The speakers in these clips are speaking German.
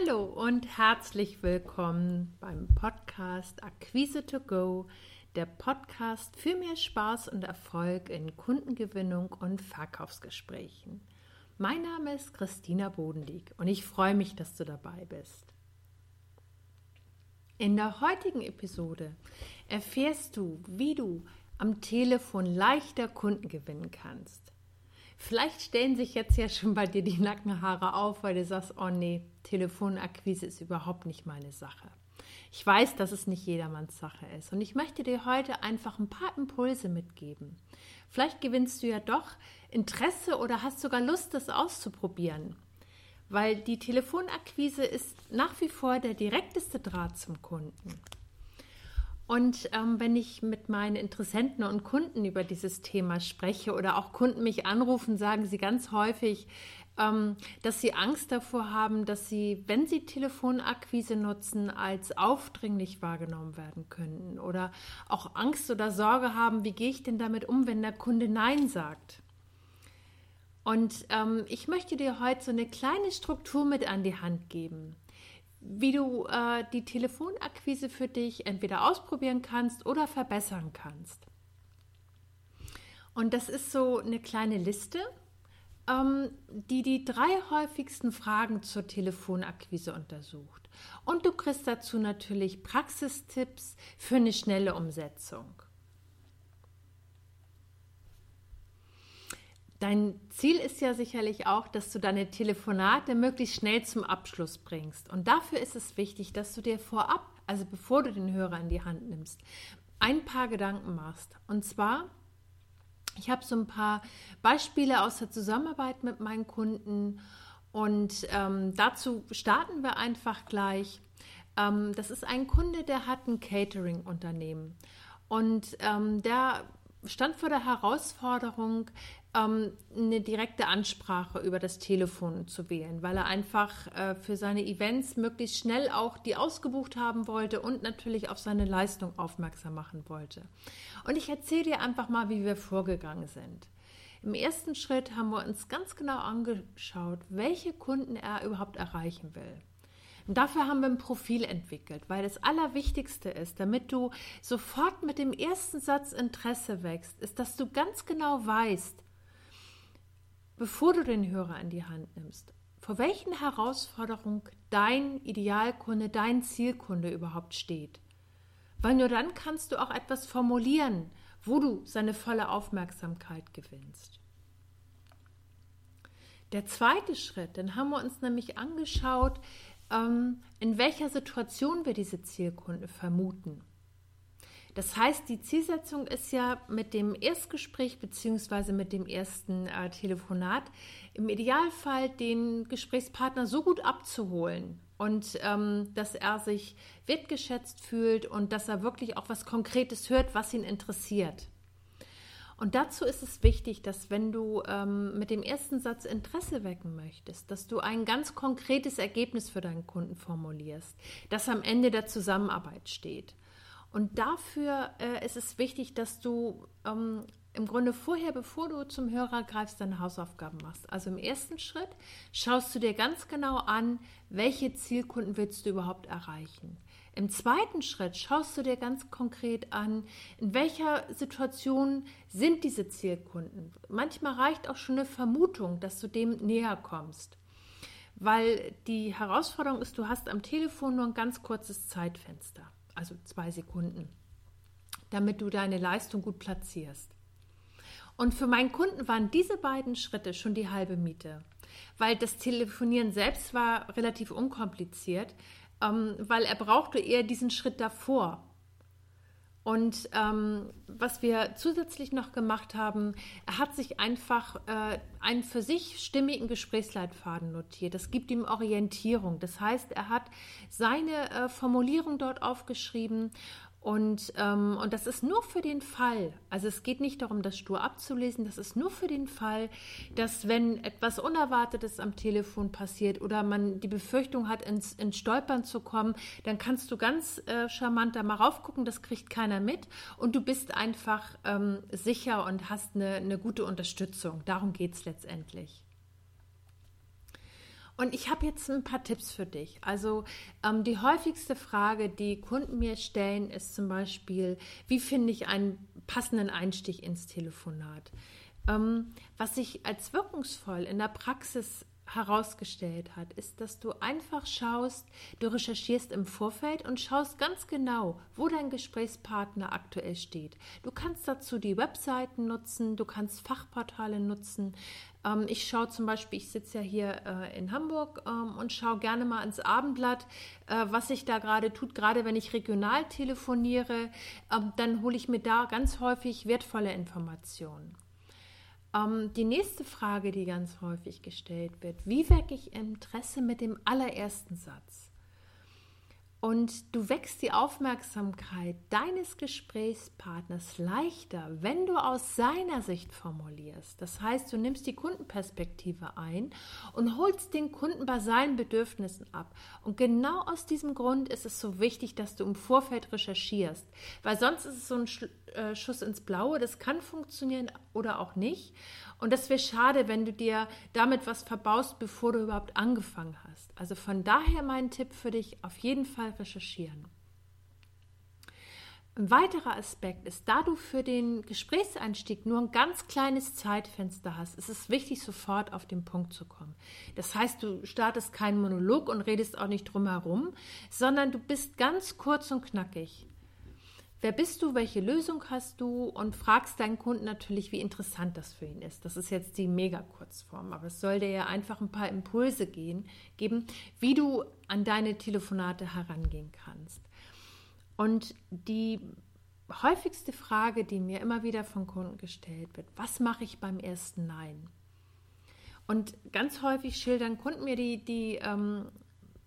Hallo und herzlich willkommen beim Podcast Akquise to Go, der Podcast für mehr Spaß und Erfolg in Kundengewinnung und Verkaufsgesprächen. Mein Name ist Christina Bodendieck und ich freue mich, dass du dabei bist. In der heutigen Episode erfährst du, wie du am Telefon leichter Kunden gewinnen kannst. Vielleicht stellen sich jetzt ja schon bei dir die Nackenhaare auf, weil du sagst, oh nee, Telefonakquise ist überhaupt nicht meine Sache. Ich weiß, dass es nicht jedermanns Sache ist und ich möchte dir heute einfach ein paar Impulse mitgeben. Vielleicht gewinnst du ja doch Interesse oder hast sogar Lust, das auszuprobieren. Weil die Telefonakquise ist nach wie vor der direkteste Draht zum Kunden. Und ähm, wenn ich mit meinen Interessenten und Kunden über dieses Thema spreche oder auch Kunden mich anrufen, sagen sie ganz häufig, ähm, dass sie Angst davor haben, dass sie, wenn sie Telefonakquise nutzen, als aufdringlich wahrgenommen werden könnten oder auch Angst oder Sorge haben, wie gehe ich denn damit um, wenn der Kunde Nein sagt. Und ähm, ich möchte dir heute so eine kleine Struktur mit an die Hand geben wie du äh, die Telefonakquise für dich entweder ausprobieren kannst oder verbessern kannst. Und das ist so eine kleine Liste, ähm, die die drei häufigsten Fragen zur Telefonakquise untersucht. Und du kriegst dazu natürlich Praxistipps für eine schnelle Umsetzung. Dein Ziel ist ja sicherlich auch, dass du deine Telefonate möglichst schnell zum Abschluss bringst. Und dafür ist es wichtig, dass du dir vorab, also bevor du den Hörer in die Hand nimmst, ein paar Gedanken machst. Und zwar, ich habe so ein paar Beispiele aus der Zusammenarbeit mit meinen Kunden und ähm, dazu starten wir einfach gleich. Ähm, das ist ein Kunde, der hat ein Catering-Unternehmen und ähm, der stand vor der Herausforderung, ähm, eine direkte Ansprache über das Telefon zu wählen, weil er einfach äh, für seine Events möglichst schnell auch die ausgebucht haben wollte und natürlich auf seine Leistung aufmerksam machen wollte. Und ich erzähle dir einfach mal, wie wir vorgegangen sind. Im ersten Schritt haben wir uns ganz genau angeschaut, welche Kunden er überhaupt erreichen will. Dafür haben wir ein Profil entwickelt, weil das Allerwichtigste ist, damit du sofort mit dem ersten Satz Interesse wächst, ist, dass du ganz genau weißt, bevor du den Hörer in die Hand nimmst, vor welchen Herausforderungen dein Idealkunde, dein Zielkunde überhaupt steht. Weil nur dann kannst du auch etwas formulieren, wo du seine volle Aufmerksamkeit gewinnst. Der zweite Schritt, den haben wir uns nämlich angeschaut, in welcher Situation wir diese Zielkunden vermuten. Das heißt, die Zielsetzung ist ja mit dem Erstgespräch bzw. mit dem ersten äh, Telefonat im Idealfall den Gesprächspartner so gut abzuholen und ähm, dass er sich wertgeschätzt fühlt und dass er wirklich auch was Konkretes hört, was ihn interessiert. Und dazu ist es wichtig, dass wenn du ähm, mit dem ersten Satz Interesse wecken möchtest, dass du ein ganz konkretes Ergebnis für deinen Kunden formulierst, das am Ende der Zusammenarbeit steht. Und dafür äh, ist es wichtig, dass du ähm, im Grunde vorher, bevor du zum Hörer greifst, deine Hausaufgaben machst. Also im ersten Schritt schaust du dir ganz genau an, welche Zielkunden willst du überhaupt erreichen. Im zweiten Schritt schaust du dir ganz konkret an, in welcher Situation sind diese Zielkunden. Manchmal reicht auch schon eine Vermutung, dass du dem näher kommst. Weil die Herausforderung ist, du hast am Telefon nur ein ganz kurzes Zeitfenster also zwei Sekunden, damit du deine Leistung gut platzierst. Und für meinen Kunden waren diese beiden Schritte schon die halbe Miete, weil das Telefonieren selbst war relativ unkompliziert, ähm, weil er brauchte eher diesen Schritt davor. Und ähm, was wir zusätzlich noch gemacht haben, er hat sich einfach äh, einen für sich stimmigen Gesprächsleitfaden notiert. Das gibt ihm Orientierung. Das heißt, er hat seine äh, Formulierung dort aufgeschrieben und, ähm, und das ist nur für den Fall, also es geht nicht darum, das stur abzulesen, das ist nur für den Fall, dass wenn etwas Unerwartetes am Telefon passiert oder man die Befürchtung hat, ins, ins Stolpern zu kommen, dann kannst du ganz äh, charmant da mal raufgucken, das kriegt keiner mit und du bist einfach ähm, sicher und hast eine, eine gute Unterstützung. Darum geht es letztendlich. Und ich habe jetzt ein paar Tipps für dich. Also ähm, die häufigste Frage, die Kunden mir stellen, ist zum Beispiel, wie finde ich einen passenden Einstieg ins Telefonat? Ähm, was sich als wirkungsvoll in der Praxis herausgestellt hat, ist, dass du einfach schaust, du recherchierst im Vorfeld und schaust ganz genau, wo dein Gesprächspartner aktuell steht. Du kannst dazu die Webseiten nutzen, du kannst Fachportale nutzen. Ähm, ich schaue zum Beispiel, ich sitze ja hier äh, in Hamburg ähm, und schaue gerne mal ins Abendblatt, äh, was sich da gerade tut, gerade wenn ich regional telefoniere, ähm, dann hole ich mir da ganz häufig wertvolle Informationen. Ähm, die nächste Frage, die ganz häufig gestellt wird, wie wecke ich Interesse mit dem allerersten Satz? Und du wächst die Aufmerksamkeit deines Gesprächspartners leichter, wenn du aus seiner Sicht formulierst. Das heißt, du nimmst die Kundenperspektive ein und holst den Kunden bei seinen Bedürfnissen ab. Und genau aus diesem Grund ist es so wichtig, dass du im Vorfeld recherchierst, weil sonst ist es so ein äh, Schuss ins Blaue. Das kann funktionieren oder auch nicht. Und das wäre schade, wenn du dir damit was verbaust, bevor du überhaupt angefangen hast. Also von daher mein Tipp für dich, auf jeden Fall recherchieren. Ein weiterer Aspekt ist, da du für den Gesprächseinstieg nur ein ganz kleines Zeitfenster hast, ist es wichtig, sofort auf den Punkt zu kommen. Das heißt, du startest keinen Monolog und redest auch nicht drum herum, sondern du bist ganz kurz und knackig. Wer bist du? Welche Lösung hast du? Und fragst deinen Kunden natürlich, wie interessant das für ihn ist. Das ist jetzt die Mega-Kurzform, aber es soll dir ja einfach ein paar Impulse gehen, geben, wie du an deine Telefonate herangehen kannst. Und die häufigste Frage, die mir immer wieder von Kunden gestellt wird, was mache ich beim ersten Nein? Und ganz häufig schildern Kunden mir die, die ähm,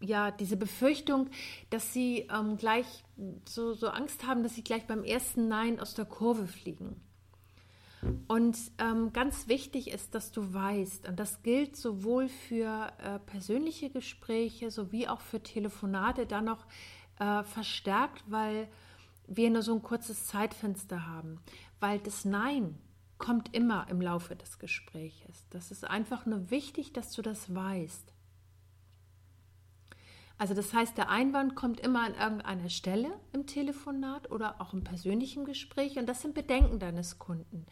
ja, diese Befürchtung, dass sie ähm, gleich so, so Angst haben, dass sie gleich beim ersten Nein aus der Kurve fliegen. Und ähm, ganz wichtig ist, dass du weißt, und das gilt sowohl für äh, persönliche Gespräche sowie auch für Telefonate dann noch äh, verstärkt, weil wir nur so ein kurzes Zeitfenster haben. Weil das Nein kommt immer im Laufe des Gespräches. Das ist einfach nur wichtig, dass du das weißt. Also das heißt, der Einwand kommt immer an irgendeiner Stelle im Telefonat oder auch im persönlichen Gespräch und das sind Bedenken deines Kunden.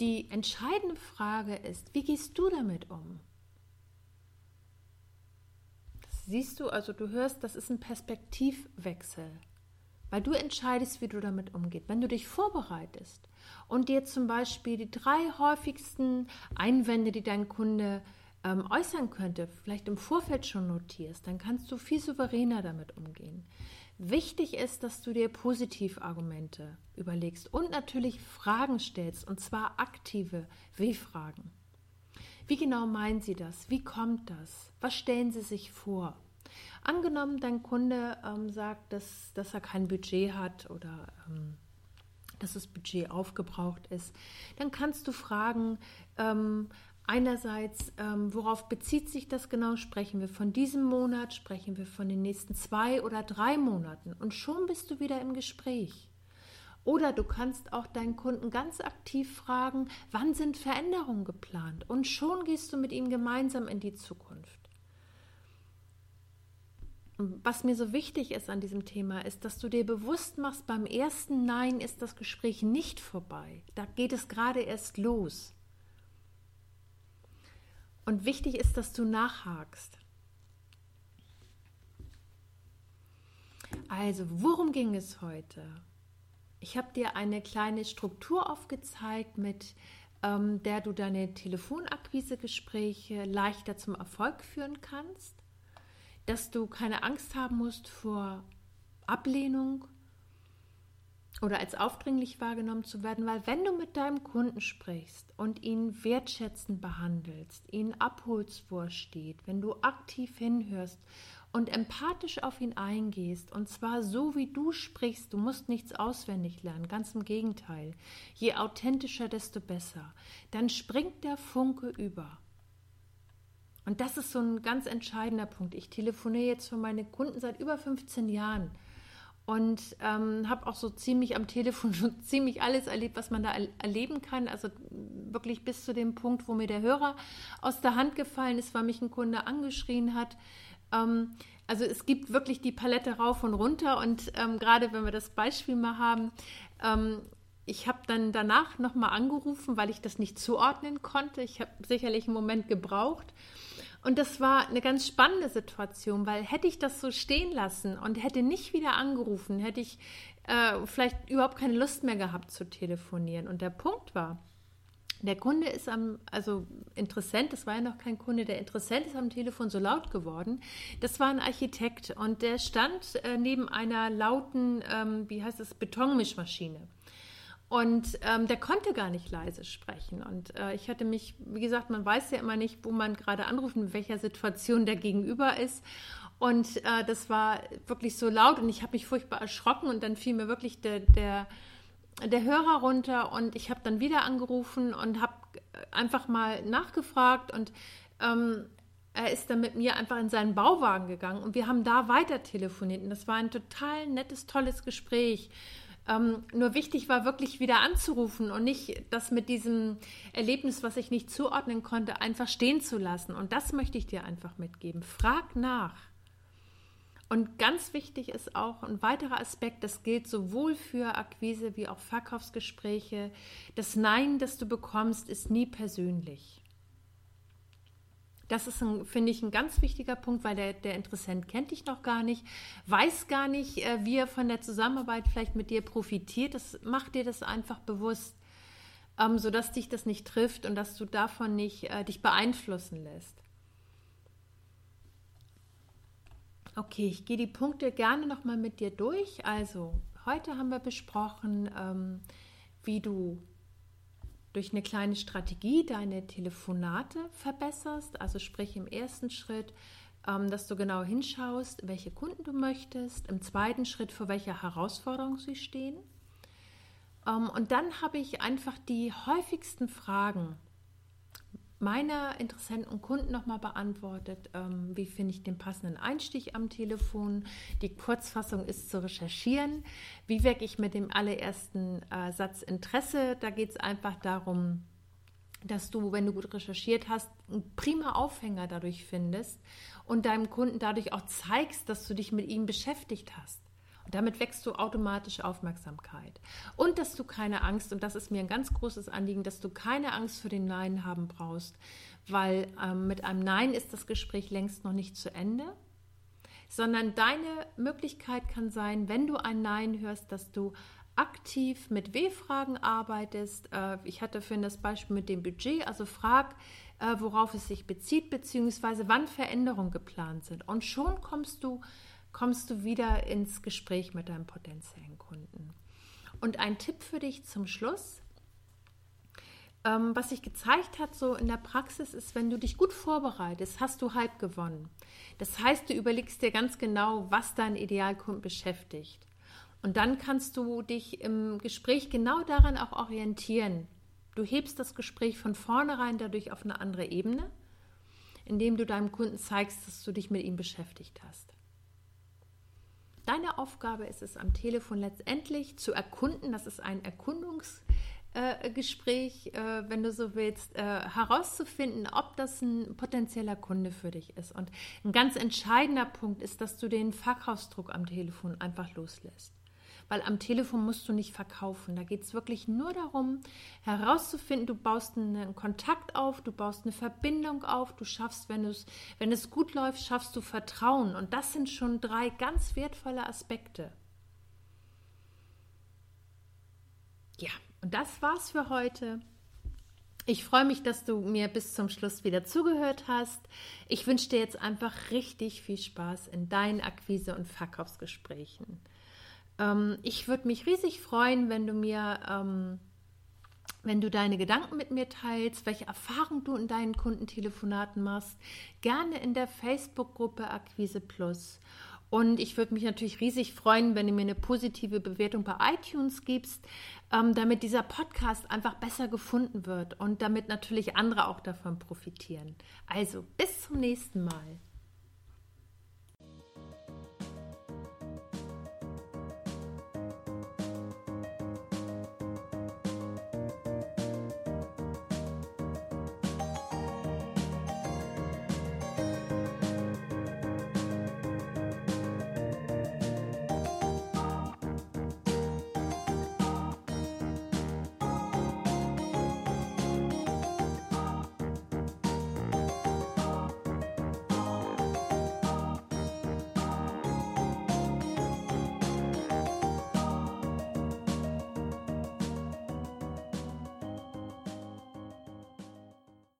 Die entscheidende Frage ist, wie gehst du damit um? Das siehst du, also du hörst, das ist ein Perspektivwechsel, weil du entscheidest, wie du damit umgehst. Wenn du dich vorbereitest und dir zum Beispiel die drei häufigsten Einwände, die dein Kunde ähm, äußern könnte, vielleicht im Vorfeld schon notierst, dann kannst du viel souveräner damit umgehen. Wichtig ist, dass du dir Positivargumente überlegst und natürlich Fragen stellst, und zwar aktive W-Fragen. Wie genau meinen Sie das? Wie kommt das? Was stellen Sie sich vor? Angenommen, dein Kunde ähm, sagt, dass, dass er kein Budget hat oder ähm, dass das Budget aufgebraucht ist, dann kannst du fragen, ähm, Einerseits, ähm, worauf bezieht sich das genau? Sprechen wir von diesem Monat, sprechen wir von den nächsten zwei oder drei Monaten und schon bist du wieder im Gespräch. Oder du kannst auch deinen Kunden ganz aktiv fragen, wann sind Veränderungen geplant? Und schon gehst du mit ihm gemeinsam in die Zukunft. Was mir so wichtig ist an diesem Thema, ist, dass du dir bewusst machst, beim ersten Nein ist das Gespräch nicht vorbei. Da geht es gerade erst los. Und wichtig ist, dass du nachhakst. Also, worum ging es heute? Ich habe dir eine kleine Struktur aufgezeigt, mit ähm, der du deine Telefonakquisegespräche leichter zum Erfolg führen kannst, dass du keine Angst haben musst vor Ablehnung oder als aufdringlich wahrgenommen zu werden, weil wenn du mit deinem Kunden sprichst und ihn wertschätzend behandelst, ihn abholst, wo er steht, wenn du aktiv hinhörst und empathisch auf ihn eingehst, und zwar so wie du sprichst, du musst nichts auswendig lernen, ganz im Gegenteil, je authentischer, desto besser, dann springt der Funke über. Und das ist so ein ganz entscheidender Punkt. Ich telefoniere jetzt für meine Kunden seit über 15 Jahren und ähm, habe auch so ziemlich am Telefon schon ziemlich alles erlebt, was man da erleben kann. Also wirklich bis zu dem Punkt, wo mir der Hörer aus der Hand gefallen ist, weil mich ein Kunde angeschrien hat. Ähm, also es gibt wirklich die Palette rauf und runter und ähm, gerade wenn wir das Beispiel mal haben, ähm, ich habe dann danach nochmal angerufen, weil ich das nicht zuordnen konnte. Ich habe sicherlich einen Moment gebraucht. Und das war eine ganz spannende Situation, weil hätte ich das so stehen lassen und hätte nicht wieder angerufen, hätte ich äh, vielleicht überhaupt keine Lust mehr gehabt zu telefonieren. Und der Punkt war, der Kunde ist am, also Interessent, das war ja noch kein Kunde, der Interessent ist am Telefon so laut geworden. Das war ein Architekt und der stand äh, neben einer lauten, ähm, wie heißt es, Betonmischmaschine. Und ähm, der konnte gar nicht leise sprechen. Und äh, ich hatte mich, wie gesagt, man weiß ja immer nicht, wo man gerade anruft, in welcher Situation der Gegenüber ist. Und äh, das war wirklich so laut und ich habe mich furchtbar erschrocken und dann fiel mir wirklich der, der, der Hörer runter und ich habe dann wieder angerufen und habe einfach mal nachgefragt und ähm, er ist dann mit mir einfach in seinen Bauwagen gegangen und wir haben da weiter telefoniert und das war ein total nettes, tolles Gespräch. Ähm, nur wichtig war wirklich wieder anzurufen und nicht das mit diesem Erlebnis, was ich nicht zuordnen konnte, einfach stehen zu lassen. Und das möchte ich dir einfach mitgeben. Frag nach. Und ganz wichtig ist auch ein weiterer Aspekt, das gilt sowohl für Akquise wie auch Verkaufsgespräche. Das Nein, das du bekommst, ist nie persönlich. Das ist, finde ich, ein ganz wichtiger Punkt, weil der, der Interessent kennt dich noch gar nicht, weiß gar nicht, äh, wie er von der Zusammenarbeit vielleicht mit dir profitiert. Das macht dir das einfach bewusst, ähm, sodass dich das nicht trifft und dass du davon nicht äh, dich beeinflussen lässt. Okay, ich gehe die Punkte gerne nochmal mit dir durch. Also, heute haben wir besprochen, ähm, wie du durch eine kleine Strategie deine Telefonate verbesserst. Also sprich im ersten Schritt, ähm, dass du genau hinschaust, welche Kunden du möchtest. Im zweiten Schritt, vor welcher Herausforderung sie stehen. Ähm, und dann habe ich einfach die häufigsten Fragen meiner Interessenten und Kunden nochmal beantwortet. Ähm, wie finde ich den passenden Einstieg am Telefon? Die Kurzfassung ist zu recherchieren. Wie wecke ich mit dem allerersten äh, Satz Interesse? Da geht es einfach darum, dass du, wenn du gut recherchiert hast, einen prima Aufhänger dadurch findest und deinem Kunden dadurch auch zeigst, dass du dich mit ihm beschäftigt hast. Damit wächst du automatisch Aufmerksamkeit. Und dass du keine Angst, und das ist mir ein ganz großes Anliegen, dass du keine Angst für den Nein haben brauchst, weil ähm, mit einem Nein ist das Gespräch längst noch nicht zu Ende, sondern deine Möglichkeit kann sein, wenn du ein Nein hörst, dass du aktiv mit W-Fragen arbeitest. Äh, ich hatte vorhin das Beispiel mit dem Budget, also frag, äh, worauf es sich bezieht, beziehungsweise wann Veränderungen geplant sind. Und schon kommst du kommst du wieder ins Gespräch mit deinem potenziellen Kunden. Und ein Tipp für dich zum Schluss, ähm, was sich gezeigt hat, so in der Praxis, ist, wenn du dich gut vorbereitest, hast du halb gewonnen. Das heißt, du überlegst dir ganz genau, was dein Idealkunden beschäftigt. Und dann kannst du dich im Gespräch genau daran auch orientieren. Du hebst das Gespräch von vornherein dadurch auf eine andere Ebene, indem du deinem Kunden zeigst, dass du dich mit ihm beschäftigt hast. Deine Aufgabe ist es am Telefon letztendlich zu erkunden, das ist ein Erkundungsgespräch, äh, äh, wenn du so willst, äh, herauszufinden, ob das ein potenzieller Kunde für dich ist. Und ein ganz entscheidender Punkt ist, dass du den Verkaufsdruck am Telefon einfach loslässt weil am Telefon musst du nicht verkaufen. Da geht es wirklich nur darum, herauszufinden, du baust einen Kontakt auf, du baust eine Verbindung auf, du schaffst, wenn es, wenn es gut läuft, schaffst du Vertrauen. Und das sind schon drei ganz wertvolle Aspekte. Ja, und das war's für heute. Ich freue mich, dass du mir bis zum Schluss wieder zugehört hast. Ich wünsche dir jetzt einfach richtig viel Spaß in deinen Akquise- und Verkaufsgesprächen. Ähm, ich würde mich riesig freuen, wenn du mir, ähm, wenn du deine Gedanken mit mir teilst, welche Erfahrungen du in deinen Kundentelefonaten machst. Gerne in der Facebook-Gruppe Akquise Plus. Und ich würde mich natürlich riesig freuen, wenn du mir eine positive Bewertung bei iTunes gibst, ähm, damit dieser Podcast einfach besser gefunden wird und damit natürlich andere auch davon profitieren. Also bis zum nächsten Mal.